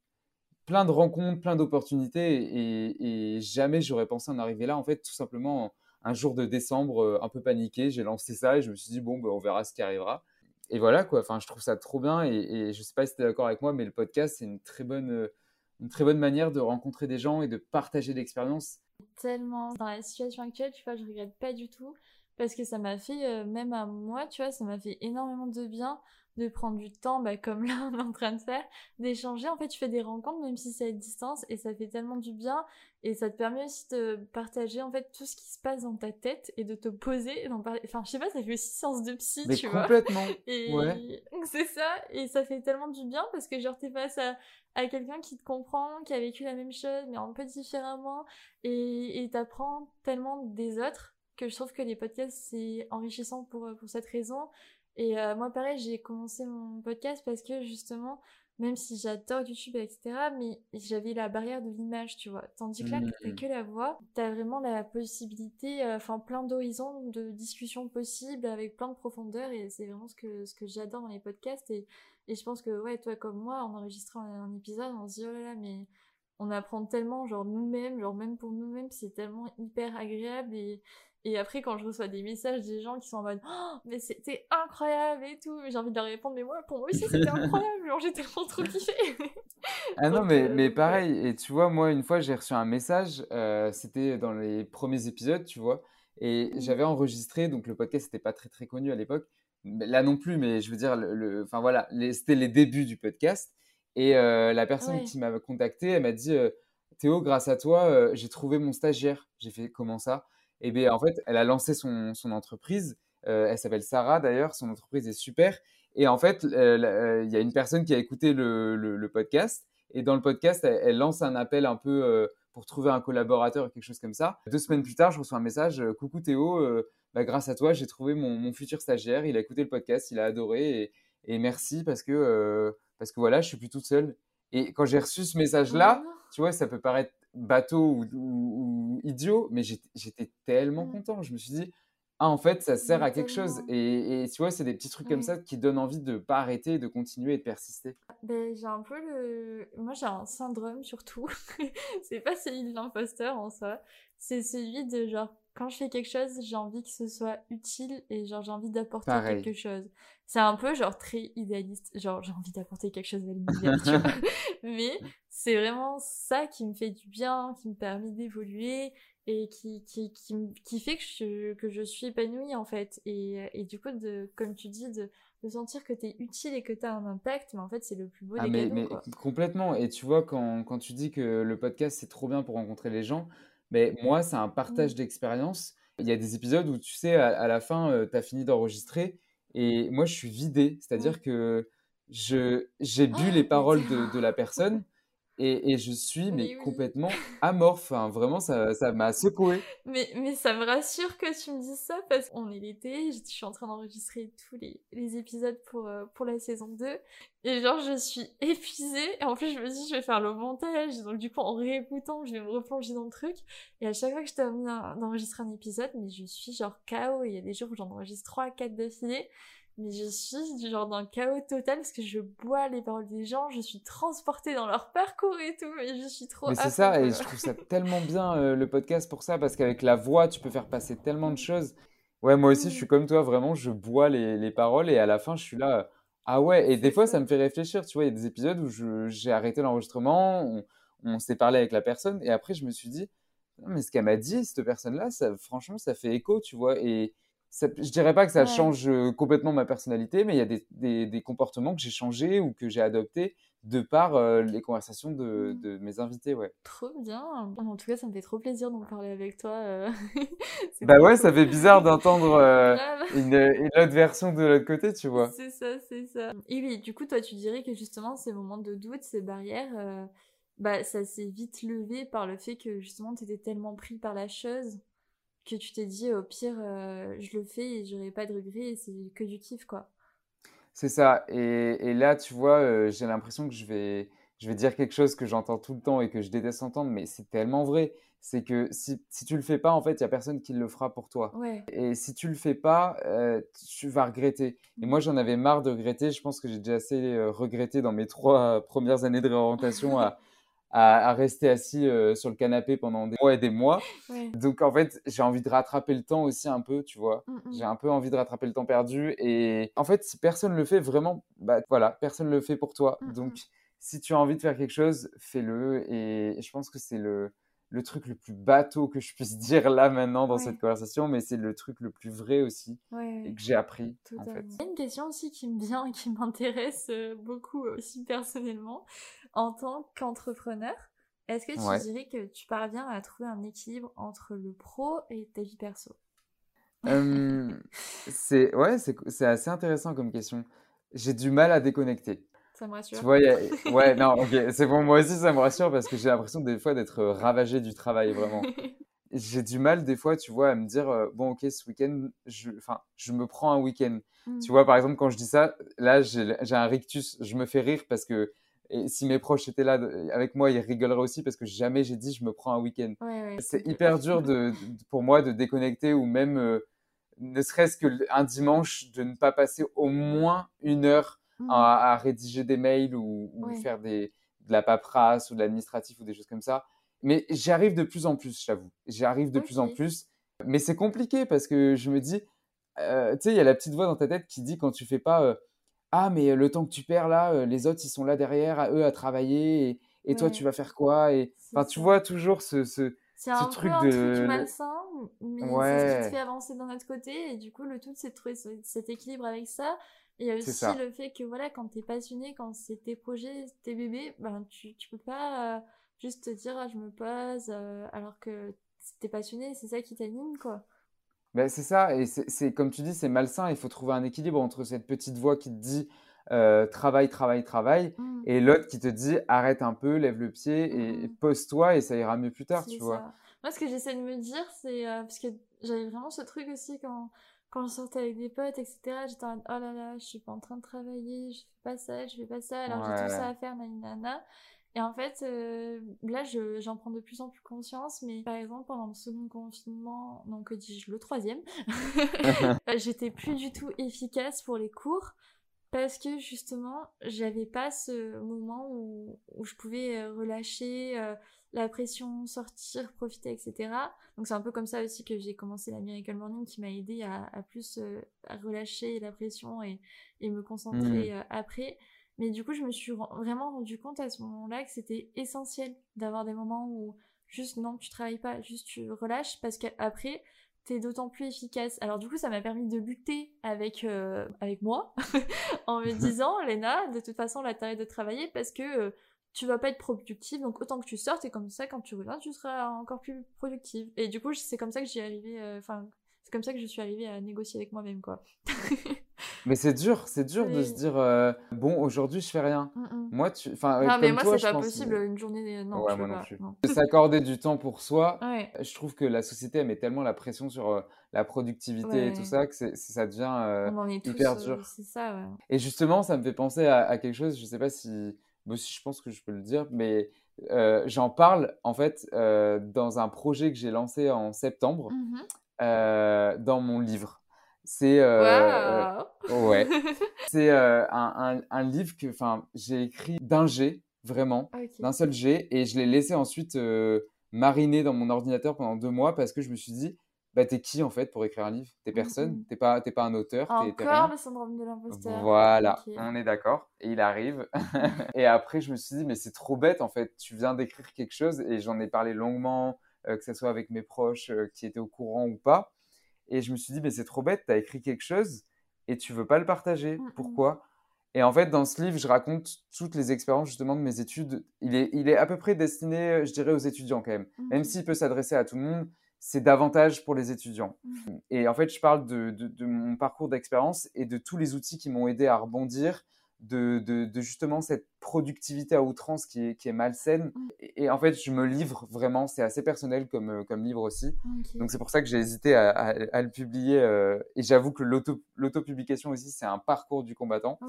plein de rencontres, plein d'opportunités et, jamais j'aurais pensé en arriver là. En fait, tout simplement, un jour de décembre, euh, un peu paniqué, j'ai lancé ça et je me suis dit, bon, ben, on verra ce qui arrivera. Et voilà, quoi. Enfin, je trouve ça trop bien et, et je sais pas si tu es d'accord avec moi, mais le podcast, c'est une très bonne, euh, une très bonne manière de rencontrer des gens et de partager l'expérience. tellement. Dans la situation actuelle, tu vois, je regrette pas du tout. Parce que ça m'a fait, euh, même à moi, tu vois, ça m'a fait énormément de bien de prendre du temps, bah, comme là on est en train de faire, d'échanger. En fait, tu fais des rencontres, même si c'est à distance, et ça fait tellement du bien. Et ça te permet aussi de partager en fait tout ce qui se passe dans ta tête et de te poser et d'en parler. Enfin, je sais pas, ça fait aussi séance de psy, Mais tu complètement. vois. Et Ouais. c'est ça, et ça fait tellement du bien parce que genre t'es face à, à quelqu'un qui te comprend, qui a vécu la même chose, mais un peu différemment, et et t'apprends tellement des autres que je trouve que les podcasts c'est enrichissant pour, pour cette raison. Et euh, moi, pareil, j'ai commencé mon podcast parce que justement, même si j'adore YouTube, etc., mais j'avais la barrière de l'image, tu vois. Tandis que là, t'as Mm. que la voix, t'as vraiment la possibilité, euh, enfin, plein d'horizons de discussions possibles avec plein de profondeur, et c'est vraiment ce que, ce que j'adore dans les podcasts. Et, et je pense que, ouais, toi comme moi, en enregistrant un, un épisode, on se dit, oh là là, mais on apprend tellement, genre nous-mêmes, genre même pour nous-mêmes, c'est tellement hyper agréable et, et après quand je reçois des messages des gens qui sont en mode oh, mais c'était incroyable et tout, mais j'ai envie de leur répondre mais moi pour moi aussi c'était incroyable, genre j'ai tellement trop kiffé. Ah non, mais, euh, mais pareil, et tu vois, moi, une fois, j'ai reçu un message, euh, c'était dans les premiers épisodes, tu vois, et Mhm. j'avais enregistré, donc le podcast n'était pas très très connu à l'époque, là non plus, mais je veux dire, le, enfin voilà, c'était les débuts du podcast, et euh, la personne Ouais. qui m'a contacté, elle m'a dit, euh, Théo, grâce à toi, j'ai trouvé mon stagiaire. J'ai fait, comment ça? Et bien, en fait, elle a lancé son, son entreprise, euh, elle s'appelle Sarah d'ailleurs, son entreprise est super, et en fait, euh, euh, il y a une personne qui a écouté le, le- le podcast, et dans le podcast, elle, elle lance un appel un peu euh, pour trouver un collaborateur ou quelque chose comme ça. Deux semaines plus tard, je reçois un message Coucou Théo, bah, grâce à toi, j'ai trouvé mon, mon futur stagiaire. Il a écouté le podcast, il a adoré et, et merci parce que, parce que voilà, je suis plus toute seule. Et quand j'ai reçu ce message-là, non. tu vois, ça peut paraître bateau ou idiot, mais j'étais tellement Mm. content. Je me suis dit, ah, en fait, ça sert à quelque chose. Et, et tu vois, c'est des petits trucs comme ça qui donnent envie de pas arrêter, de continuer et de persister. Ben, j'ai un peu le. Moi, j'ai un syndrome surtout. c'est pas celui de l'imposteur en soi. C'est celui de genre, quand je fais quelque chose, j'ai envie que ce soit utile et genre, j'ai envie d'apporter quelque chose. C'est un peu genre très idéaliste. Genre, j'ai envie d'apporter quelque chose à l'univers, tu. Mais c'est vraiment ça qui me fait du bien, qui me permet d'évoluer et qui, qui, qui, qui fait que je, que je suis épanouie en fait. Et, et du coup, de, comme tu dis, de, de sentir que t'es utile et que t'as un impact, mais en fait, c'est le plus beau Ah des mais, cadeaux, mais complètement. Et tu vois, quand, quand tu dis que le podcast, c'est trop bien pour rencontrer les gens, mais moi, c'est un partage Mm. d'expérience. Il y a des épisodes où, tu sais, à, à la fin, tu as fini d'enregistrer et moi, je suis vidé. C'est-à-dire que je, j'ai bu les Oh, paroles de la personne et, et je suis mais Mais oui. complètement amorphe. Enfin, vraiment, ça, ça m'a secoué. Mais, mais ça me rassure que tu me dises ça parce qu'on est l'été, je suis en train d'enregistrer tous les, les épisodes pour, euh, pour la saison 2 et genre je suis épuisée et en plus je me dis je vais faire le montage donc du coup en réécoutant je vais me replonger dans le truc et à chaque fois que je termine d'enregistrer un épisode mais je suis genre KO il y a des jours où j'en enregistre 3 4 d'affilée mais je suis genre dans le chaos total parce que je bois les paroles des gens, je suis transportée dans leur parcours et tout et je suis trop Mais c'est ça, et je trouve ça tellement bien euh, le podcast pour ça, parce qu'avec la voix, tu peux faire passer tellement de choses. Ouais, moi aussi, je suis Mm. comme toi, vraiment, je bois les, les paroles et à la fin, je suis là, euh, ah ouais, et des fois, ça. me fait réfléchir, tu vois, il y a des épisodes où j'ai arrêté l'enregistrement, on, on s'est parlé avec la personne, et après, je me suis dit, non, mais ce qu'elle m'a dit, cette personne-là, ça, franchement, ça fait écho, tu vois, et ça, je dirais pas que ça Ouais. change complètement ma personnalité, mais il y a des, des, des comportements que j'ai changés ou que j'ai adoptés de par euh, les conversations de, Mm. de mes invités, ouais. Trop bien. En tout cas, ça me fait trop plaisir d'en parler avec toi. euh. Bah ouais, ça fait bizarre d'entendre euh, une, une autre version de l'autre côté, tu vois. C'est ça, c'est ça. Et oui, du coup, toi, tu dirais que justement, ces moments de doute, ces barrières, bah, ça s'est vite levé par le fait que justement, t'étais tellement pris par la chose? Que tu t'es dit, au pire, euh, je le fais et j'aurai pas de regrets et c'est que du kiff, quoi. C'est ça. Et, et là, tu vois, euh, j'ai l'impression que je vais, je vais dire quelque chose que j'entends tout le temps et que je déteste entendre, mais c'est tellement vrai. C'est que si, si tu le fais pas, en fait, il y a personne qui le fera pour toi. Ouais. Et si tu le fais pas, euh, tu vas regretter. Et moi, j'en avais marre de regretter. Je pense que j'ai déjà assez regretté dans mes trois premières années de réorientation à, à, à rester assis euh, sur le canapé pendant des mois et des mois. Ouais. Donc, en fait, j'ai envie de rattraper le temps aussi un peu, tu vois. Mm, J'ai mm. un peu envie de rattraper le temps perdu. Et en fait, si personne le fait vraiment, bah voilà, personne le fait pour toi. Mm, Donc, si tu as envie de faire quelque chose, fais-le. Et je pense que c'est le, le truc le plus bateau que je puisse dire là maintenant dans cette conversation, mais c'est le truc le plus vrai aussi et que j'ai appris. En fait. Il y a une question aussi qui me vient et qui m'intéresse euh, beaucoup aussi personnellement. En tant qu'entrepreneur, est-ce que tu dirais que tu parviens à trouver un équilibre entre le pro et ta vie perso? C'est ouais, c'est assez intéressant comme question. J'ai du mal à déconnecter. Ça me rassure. Tu vois, ouais, non, ok, c'est bon, moi aussi ça me rassure parce que j'ai l'impression des fois d'être ravagé du travail, vraiment. j'ai du mal des fois, tu vois, à me dire, bon, ok, ce week-end, je, enfin, je me prends un week-end. Tu mmh. vois, par exemple, quand je dis ça, là, j'ai un rictus, je me fais rire parce que et si mes proches étaient là avec moi, ils rigoleraient aussi parce que jamais j'ai dit je me prends un week-end. c'est hyper dur de, pour moi de déconnecter ou même ne serait-ce qu'un dimanche de ne pas passer au moins une heure Mmh. à, rédiger des mails ou, faire des, de la paperasse ou de l'administratif ou des choses comme ça. Mais j'y arrive de plus en plus, j'avoue. J'y arrive de plus en plus. Mais c'est compliqué parce que je me dis, euh, tu sais, il y a la petite voix dans ta tête qui dit quand tu fais pas, euh, ah, mais le temps que tu perds là, euh, les autres, ils sont là derrière, à eux, à travailler, et, toi, tu vas faire quoi? Et, Enfin, tu vois toujours ce, ce, c'est un truc peu de... un truc malsain, mais c'est ce qui te fait avancer d'un autre côté. Et du coup, le tout, c'est de trouver cet équilibre avec ça. Il y a aussi le fait que voilà, quand t'es passionné, quand c'est tes projets, tes bébés, ben tu, tu peux pas euh, juste te dire ah, je me pose euh, alors que t'es passionné, c'est ça qui t'anime quoi. Ben, c'est ça, et c'est comme tu dis, c'est malsain. Il faut trouver un équilibre entre cette petite voix qui te dit euh, travail, travail, travail, mmh. et l'autre qui te dit arrête un peu, lève le pied et, mmh. pose-toi et ça ira mieux plus tard, tu vois. Moi, ce que j'essaie de me dire, c'est parce que j'avais vraiment ce truc aussi quand quand je sortais avec des potes, etc., j'étais en oh là là, je suis pas en train de travailler, je fais pas ça, je fais pas ça, alors j'ai tout ça à faire, nana. Et en fait, euh, là, j'en prends de plus en plus conscience, mais par exemple, pendant le second confinement, non, que dis-je, le troisième, j'étais plus du tout efficace pour les cours parce que justement, j'avais pas ce moment où, où je pouvais euh, relâcher, euh, la pression, sortir, profiter, etc. Donc c'est un peu comme ça aussi que j'ai commencé la Miracle Morning qui m'a aidé à, plus euh, à relâcher la pression et, et me concentrer mmh. euh, après. Mais du coup, je me suis vraiment rendu compte à ce moment-là que c'était essentiel d'avoir des moments où juste non, tu travailles pas, juste tu relâches parce qu'après, t'es d'autant plus efficace. Alors du coup, ça m'a permis de lutter avec euh, avec moi en me disant, Léna, de toute façon, là, t'arrêtes de travailler parce que tu vas pas être productive, donc autant que tu sortes, et comme ça, quand tu reviens, tu seras encore plus productive. Et du coup, c'est comme ça que j'y arrivé, euh, enfin, c'est comme ça que je suis arrivée à négocier avec moi-même, quoi. mais c'est dur, c'est dur de se dire, euh, bon, aujourd'hui, je fais rien. Mm, mm. Moi, tu, enfin, non, mais moi, c'est pas possible, une journée, non, ouais, moi non plus. S'accorder du temps pour soi, je trouve que la société, elle met tellement la pression sur euh, la productivité et tout ça, que ça devient hyper dur. C'est ça, ouais. Et justement, ça me fait penser à, à quelque chose, je sais pas si moi aussi, je pense que je peux le dire, mais euh, j'en parle en fait euh, dans un projet que j'ai lancé en septembre mmh euh, dans mon livre. C'est ouais, c'est un, un, livre que enfin j'ai écrit d'un G vraiment, d'un seul G, et je l'ai laissé ensuite mariner dans mon ordinateur pendant deux mois parce que je me suis dit bah, t'es qui en fait pour écrire un livre? T'es personne, mmh t'es pas, pas un auteur? Encore le syndrome de l'imposteur. Voilà, on est d'accord. Et il arrive. et après, je me suis dit, mais c'est trop bête en fait. Tu viens d'écrire quelque chose et j'en ai parlé longuement, euh, que ce soit avec mes proches euh, qui étaient au courant ou pas. Et je me suis dit, mais c'est trop bête, t'as écrit quelque chose et tu veux pas le partager. Mmh Pourquoi? Et en fait, dans ce livre, je raconte toutes les expériences justement de mes études. Il est, il est à peu près destiné, je dirais, aux étudiants quand même. Même s'il peut s'adresser à tout le monde, c'est davantage pour les étudiants. Mmh. Et en fait, je parle de, de, mon parcours d'expérience et de tous les outils qui m'ont aidé à rebondir, de, de, justement cette productivité à outrance qui est, qui est malsaine. Mmh. Et, en fait, je me livre vraiment, c'est assez personnel comme, euh, comme livre aussi. Donc c'est pour ça que j'ai hésité à, à, le publier. Euh, et j'avoue que l'auto-publication aussi, c'est un parcours du combattant.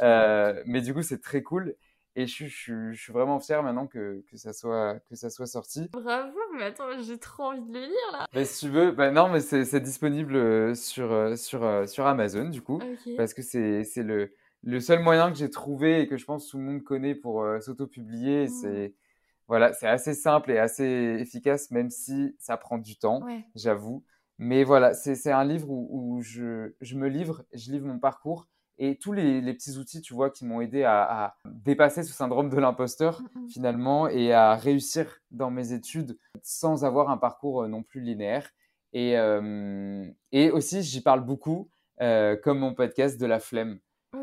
euh, mais du coup, c'est très cool. Et je, je, je, suis vraiment fier maintenant que, que, ça soit, que ça soit sorti. Bravo, mais attends, j'ai trop envie de le lire là. Mais si tu veux, bah non, mais c'est disponible euh, sur, euh, sur, euh, sur Amazon du coup. Parce que c'est le, le seul moyen que j'ai trouvé et que je pense tout le monde connaît pour s'auto-publier. Mmh. C'est voilà, c'est assez simple et assez efficace, même si ça prend du temps, j'avoue. Mais voilà, c'est un livre où, où je, je, me livre, je livre mon parcours et tous les, petits outils, tu vois, qui m'ont aidé à, dépasser ce syndrome de l'imposteur Mm, mm. finalement et à réussir dans mes études sans avoir un parcours euh, non plus linéaire. Et, euh, et aussi, j'y parle beaucoup, euh, comme mon podcast, de la flemme.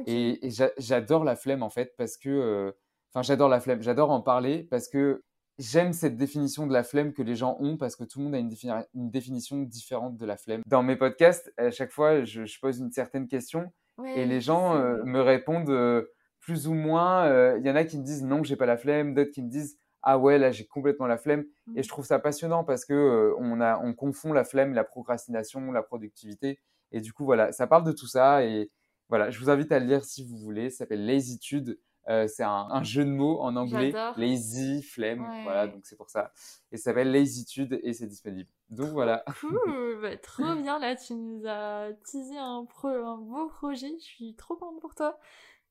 Et, et j'a- j'adore la flemme en fait parce que, euh, enfin, j'adore la flemme, j'adore en parler parce que j'aime cette définition de la flemme que les gens ont parce que tout le monde a une, défini- une définition différente de la flemme. Dans mes podcasts, à chaque fois, je, je pose une certaine question Ouais, et les gens euh, me répondent euh, plus ou moins. euh, Il y en a qui me disent non, j'ai pas la flemme, d'autres qui me disent ah ouais, là j'ai complètement la flemme. Mm. Et je trouve ça passionnant parce que on a, on confond la flemme, la procrastination, la productivité. Et du coup, voilà, ça parle de tout ça. Et voilà, je vous invite à le lire si vous voulez. Ça s'appelle Lazytude. Euh, c'est un, un jeu de mots en anglais. Lazy, flemme. Ouais. Voilà, donc c'est pour ça. Et ça s'appelle Lazytude et c'est disponible. Donc voilà. Cool, bah, trop bien là, tu nous as teasé un, pro, un beau projet, je suis trop contente pour toi.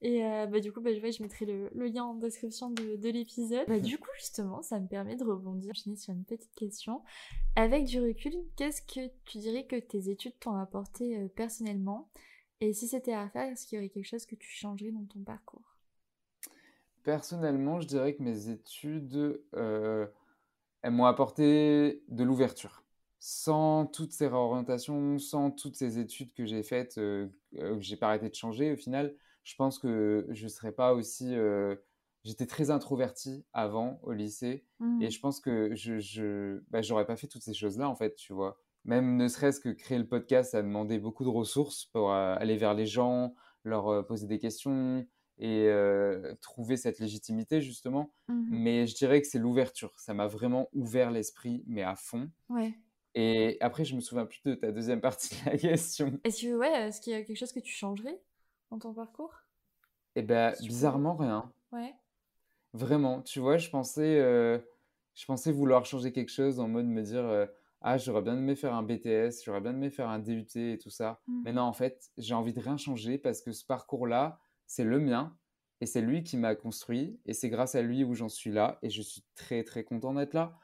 Et euh, bah, du coup, bah, je mettrai le, le lien en description de, de l'épisode. Bah, du coup, justement, ça me permet de rebondir, sur une petite question. Avec du recul, qu'est-ce que tu dirais que tes études t'ont apporté euh, personnellement? Et si c'était à refaire, est-ce qu'il y aurait quelque chose que tu changerais dans ton parcours? Personnellement, je dirais que mes études, euh, elles m'ont apporté de l'ouverture. Sans toutes ces réorientations, sans toutes ces études que j'ai faites, euh, euh, que j'ai pas arrêté de changer, au final, je pense que je serais pas aussi. euh, J'étais très introverti avant au lycée Mhm. et je pense que je, bah, j'aurais pas fait toutes ces choses-là en fait, tu vois. Même ne serait-ce que créer le podcast, ça a demandé beaucoup de ressources pour aller vers les gens, leur poser des questions et euh, trouver cette légitimité justement. Mhm. Mais je dirais que c'est l'ouverture. Ça m'a vraiment ouvert l'esprit, mais à fond. Ouais. Et après, je me souviens plus de ta deuxième partie de la question. Est-ce que, ouais, est-ce qu'il y a quelque chose que tu changerais dans ton parcours? Et ben, bizarrement, rien. Ouais. Vraiment, tu vois, je pensais, euh, je pensais vouloir changer quelque chose en mode me dire, euh, ah, j'aurais bien aimé faire un BTS, j'aurais bien aimé faire un DUT et tout ça. Mais Mhm. non, en fait, j'ai envie de rien changer parce que ce parcours-là, c'est le mien et c'est lui qui m'a construit et c'est grâce à lui où j'en suis là et je suis très très content d'être là.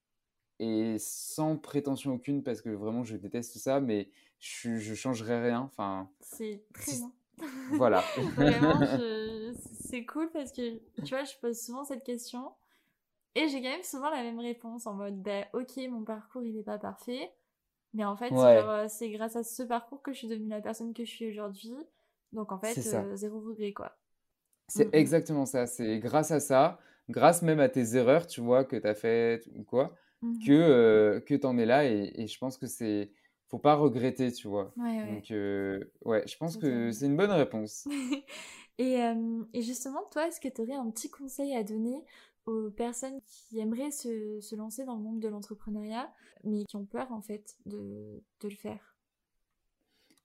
Et sans prétention aucune parce que vraiment je déteste ça, mais je, je changerai rien. Enfin, C'est très bien. voilà. Vraiment, je- c'est cool parce que tu vois, je pose souvent cette question et j'ai quand même souvent la même réponse en mode bah, ok, mon parcours il est pas parfait, mais en fait, Ouais. euh, c'est grâce à ce parcours que je suis devenue la personne que je suis aujourd'hui. Donc en fait, euh, zéro regret quoi. C'est Mm, mm. exactement ça. C'est grâce à ça, grâce même à tes erreurs, tu vois, que tu as faites ou quoi, Mhm. que, euh, que tu en es là. Et, et je pense que c'est. Faut pas regretter, tu vois. Ouais, ouais. Donc, euh, ouais, je pense que c'est une bonne réponse. et, et justement, toi, est-ce que tu aurais un petit conseil à donner aux personnes qui aimeraient se, se lancer dans le monde de l'entrepreneuriat, mais qui ont peur en fait de, de le faire?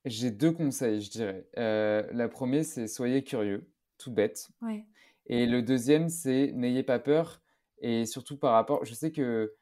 J'ai deux conseils, je dirais. Euh, la première, c'est soyez curieux, tout bête. Ouais. Et le deuxième, c'est n'ayez pas peur. Et surtout par rapport, je sais que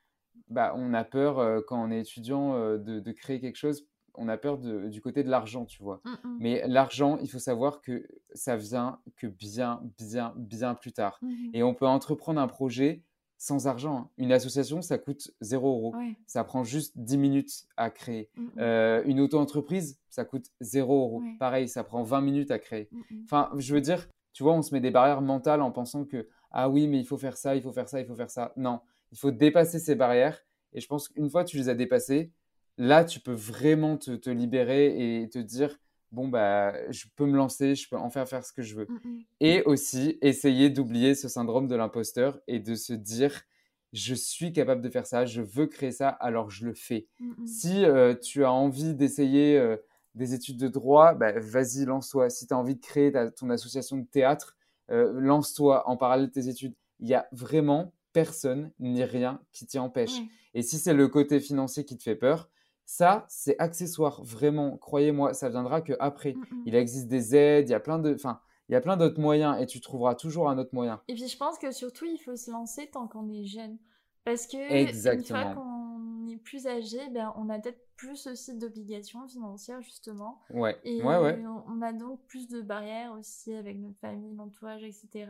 bah, on a peur euh, quand on est étudiant euh, de, de créer quelque chose, on a peur de- du côté de l'argent, tu vois. Mm, mm. Mais l'argent, il faut savoir que ça vient que bien, bien, bien plus tard. Mhm. Et on peut entreprendre un projet sans argent. hein. Une association, ça coûte 0 euros. Ouais. Ça prend juste 10 minutes à créer. Mm, mm. Euh, une auto-entreprise, ça coûte 0 euros. Ouais. Pareil, ça prend 20 minutes à créer. Mm, mm. Enfin, je veux dire, tu vois, on se met des barrières mentales en pensant que, ah oui, mais il faut faire ça, il faut faire ça, il faut faire ça. Non, il faut dépasser ces barrières. Et je pense qu'une fois que tu les as dépassées, là, tu peux vraiment te, te libérer et te dire, bon, bah, je peux me lancer, je peux en faire faire ce que je veux. Mm, mm. Et aussi, essayer d'oublier ce syndrome de l'imposteur et de se dire, je suis capable de faire ça, je veux créer ça, alors je le fais. Mm. Si euh, tu as envie d'essayer euh, des études de droit, bah, vas-y, lance-toi. Si tu as envie de créer ta- ton association de théâtre, euh, lance-toi en parallèle de tes études. Il y a vraiment personne ni rien qui t'y empêche. Ouais. Et si c'est le côté financier qui te fait peur, ça, c'est accessoire. Vraiment, croyez-moi, ça viendra que après. Mm, mm. Il existe des aides, il y a plein de, enfin, il y a plein d'autres moyens et tu trouveras toujours un autre moyen. Et puis je pense que surtout il faut se lancer tant qu'on est jeune. Parce que Exactement. une fois qu'on est plus âgé, ben, on a peut-être plus aussi d'obligations financières justement. Ouais, Et ouais, ouais. on on a donc plus de barrières aussi avec notre famille, l'entourage, etc.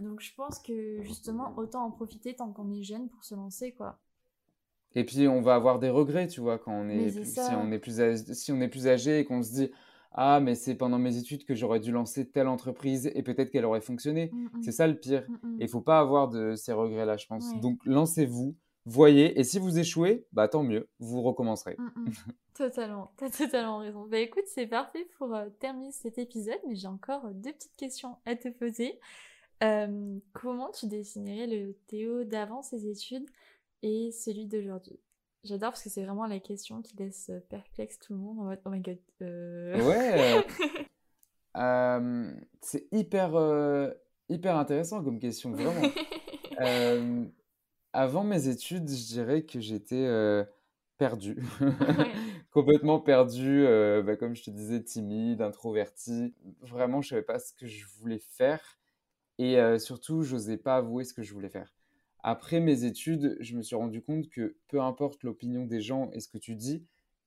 Donc je pense que justement autant en profiter tant qu'on est jeune pour se lancer quoi. Et puis on va avoir des regrets, tu vois, quand on est c'est plus, si on est plus âgé, si on est plus âgé et qu'on se dit ah, mais c'est pendant mes études que j'aurais dû lancer telle entreprise et peut-être qu'elle aurait fonctionné. Mm, C'est mm. ça le pire. Mm. Et il faut pas avoir de ces regrets-là, je pense. Ouais. Donc, lancez-vous, voyez, et si vous échouez, bah tant mieux, vous recommencerez. Mm, mm. Totalement, t'as totalement raison. Bah écoute, c'est parfait pour euh, terminer cet épisode, mais j'ai encore euh, deux petites questions à te poser. Euh, comment tu définirais le Théo d'avant ses études? Et celui d'aujourd'hui? J'adore parce que c'est vraiment la question qui laisse euh, perplexe tout le monde en mode Oh my god. euh. Ouais, euh, c'est hyper, euh, hyper intéressant comme question, vraiment. Avant mes études, je dirais que j'étais perdu, Ouais. complètement perdu, bah, comme je te disais, timide, introverti. Vraiment, je savais pas ce que je voulais faire et surtout, j'osais pas avouer ce que je voulais faire. Après mes études, je me suis rendu compte que peu importe l'opinion des gens et ce que tu dis,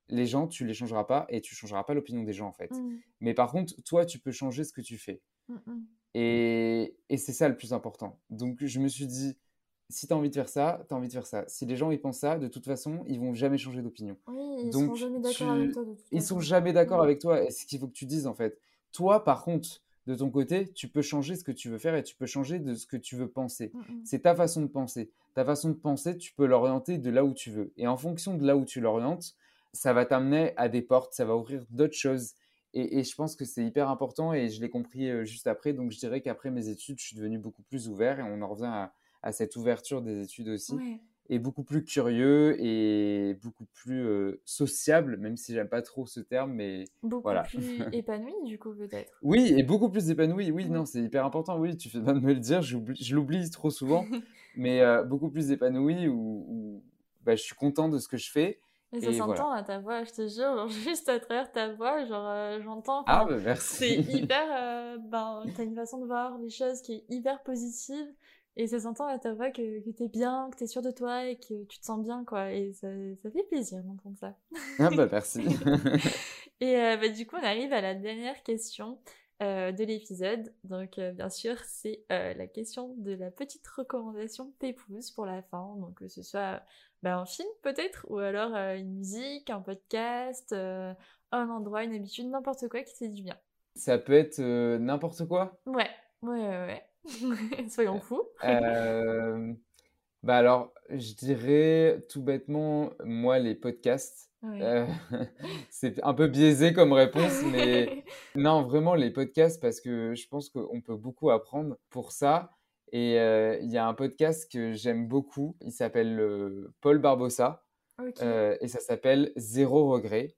les gens, tu les changeras pas et tu changeras pas l'opinion des gens en fait. Mm, Mais par contre, toi, tu peux changer ce que tu fais. mm, mm. Et, et c'est ça le plus important. Donc je me suis dit, si tu as envie de faire ça, tu as envie de faire ça. Si les gens ils pensent ça, de toute façon, ils vont jamais changer d'opinion. Oui, ils Donc, seront jamais d'accord tu- avec toi de toute Ils sont jamais d'accord avec toi. Et c'est ce qu'il faut que tu dises en fait. Toi, par contre, de ton côté, tu peux changer ce que tu veux faire et tu peux changer de ce que tu veux penser. Mm, mm. C'est ta façon de penser. Ta façon de penser, tu peux l'orienter de là où tu veux. Et en fonction de là où tu l'orientes, ça va t'amener à des portes, ça va ouvrir d'autres choses. Et, et je pense que c'est hyper important et je l'ai compris euh, juste après. Donc je dirais qu'après mes études, je suis devenu beaucoup plus ouvert et on en revient à, à cette ouverture des études aussi. Ouais. Et beaucoup plus curieux et beaucoup plus euh, sociable, même si j'aime pas trop ce terme, mais Beaucoup Voilà. plus épanoui, du coup, peut-être. oui, et beaucoup plus épanoui. Oui, non, c'est hyper important. Oui, tu fais bien de me le dire, je l'oublie trop souvent, mais euh, beaucoup plus épanoui où, où, bah, je suis content de ce que je fais. Et ça s'entend à ta voix, je te jure, genre, juste à travers ta voix, genre, euh, j'entends. Ah, bah, C'est merci. hyper. euh, ben, t'as une façon de voir les choses qui est hyper positive. Et ça s'entend à ta voix que, que t'es bien, que t'es sûr de toi et que tu te sens bien, quoi. Et ça, ça fait plaisir d'entendre ça. Ah, bah, merci. Et euh, bah, du coup, on arrive à la dernière question euh, de l'épisode. Donc, euh, bien sûr, c'est la question de la petite recommandation Pépouze pour la fin. Donc, que ce soit bah, un film peut-être, ou alors une musique, un podcast, un endroit, une habitude, n'importe quoi qui te fait du bien. Ça peut être n'importe quoi? Ouais, ouais, ouais, ouais. Soyons fous. Euh, bah alors, je dirais tout bêtement, moi, les podcasts. Ouais. Euh, c'est un peu biaisé comme réponse, mais non, vraiment les podcasts parce que je pense qu'on peut beaucoup apprendre pour ça. Et euh, il y a un podcast que j'aime beaucoup, il s'appelle euh, Paul Barbossa euh, et ça s'appelle Zéro regret.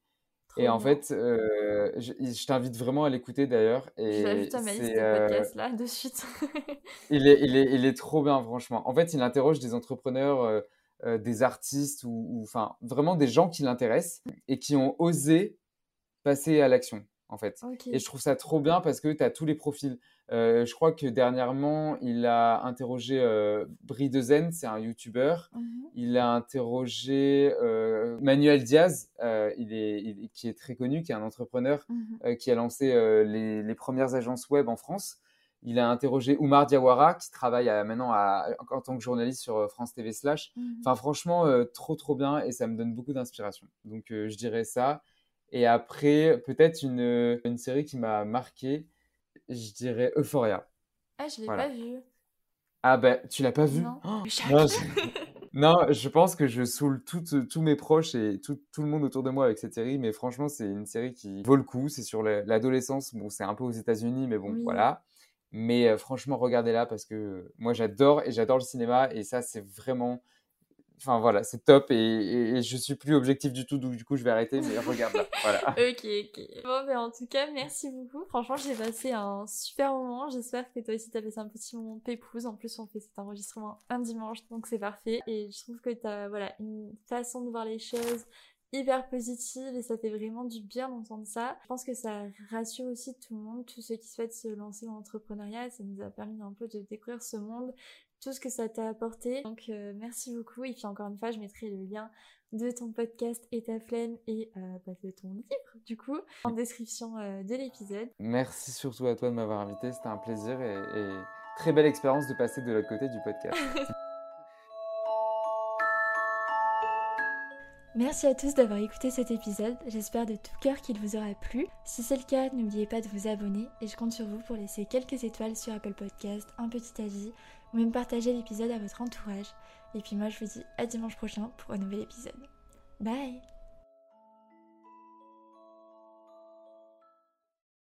Trop Et en fait, euh, je, je t'invite vraiment à l'écouter d'ailleurs. Je Et l'ajoute à ma liste de podcasts là, de suite. il est, il est, il est trop bien, franchement. En fait, il interroge des entrepreneurs, euh, des artistes, ou, enfin, vraiment des gens qui l'intéressent et qui ont osé passer à l'action, en fait. Et je trouve ça trop bien parce que tu as tous les profils. Euh, je crois que dernièrement, il a interrogé euh, Brie Dezen, c'est un YouTuber. Mhm. Il a interrogé euh, Manuel Diaz, euh, il est, il- qui est très connu, qui est un entrepreneur Mhm. qui a lancé les, les premières agences web en France. Il a interrogé Oumar Diawara, qui travaille à- maintenant à- en tant que journaliste sur France TV Slash. Mhm. Enfin, franchement, trop, trop bien et ça me donne beaucoup d'inspiration. Donc, je dirais ça. Et après, peut-être une, une série qui m'a marqué, je dirais Euphoria. Ah, je l'ai voilà. pas vu. Ah, ben, tu l'as pas vu? Non. Oh, non, je... non, je pense que je saoule tous mes proches et tout, tout le monde autour de moi avec cette série, mais franchement, c'est une série qui vaut le coup. C'est sur la- l'adolescence. Bon, c'est un peu aux États-Unis, mais bon, Oui. voilà. Mais euh, franchement, regardez-la parce que moi, j'adore et j'adore le cinéma et ça, c'est vraiment. Enfin, voilà, c'est top et, je suis plus objectif du tout, donc du coup, je vais arrêter, mais regarde-la. Voilà. Ok, ok. Bon, ben en tout cas, merci beaucoup. Franchement, j'ai passé un super moment. J'espère que toi aussi, t'as passé un petit moment de. En plus, on fait cet enregistrement un dimanche, donc c'est parfait. Et je trouve que t'as, voilà, une façon de voir les choses hyper positive et ça fait vraiment du bien d'entendre ça. Je pense que ça rassure aussi tout le monde, tous ceux qui souhaitent se lancer dans l'entrepreneuriat. Ça nous a permis un peu de découvrir ce monde, tout ce que ça t'a apporté. Donc, euh, merci beaucoup. Et puis, encore une fois, je mettrai le lien de ton podcast et ta flemme et euh, bah, de ton livre, du coup, en description euh, de l'épisode. Merci surtout à toi de m'avoir invité, c'était un plaisir et, et très belle expérience de passer de l'autre côté du podcast. Merci à tous d'avoir écouté cet épisode, j'espère de tout cœur qu'il vous aura plu. Si c'est le cas, n'oubliez pas de vous abonner et je compte sur vous pour laisser quelques étoiles sur Apple Podcast, un petit avis ou même partager l'épisode à votre entourage. Et puis moi je vous dis à dimanche prochain pour un nouvel épisode. Bye